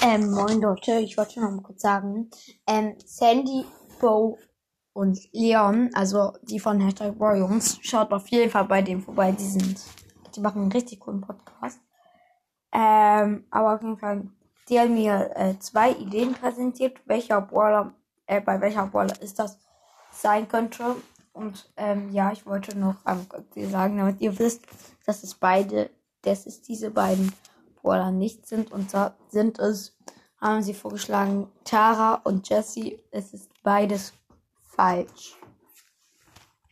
Ähm, moin Leute, ich wollte noch mal kurz sagen, ähm, Sandy, Bo und Leon, also die von Hashtag War Jungs, schaut auf jeden Fall bei denen vorbei, die sind, die machen einen richtig coolen Podcast. Ähm, aber auf jeden Fall, die haben mir äh, zwei Ideen präsentiert, welcher Brawler, äh, bei welcher Brawler ist das sein könnte. Und ähm, ja, ich wollte noch ähm, sagen, damit ihr wisst, dass es beide, dass es diese beiden Brawler nicht sind. Und da sind es, haben sie vorgeschlagen, Tara und Jessie. Es ist beides falsch.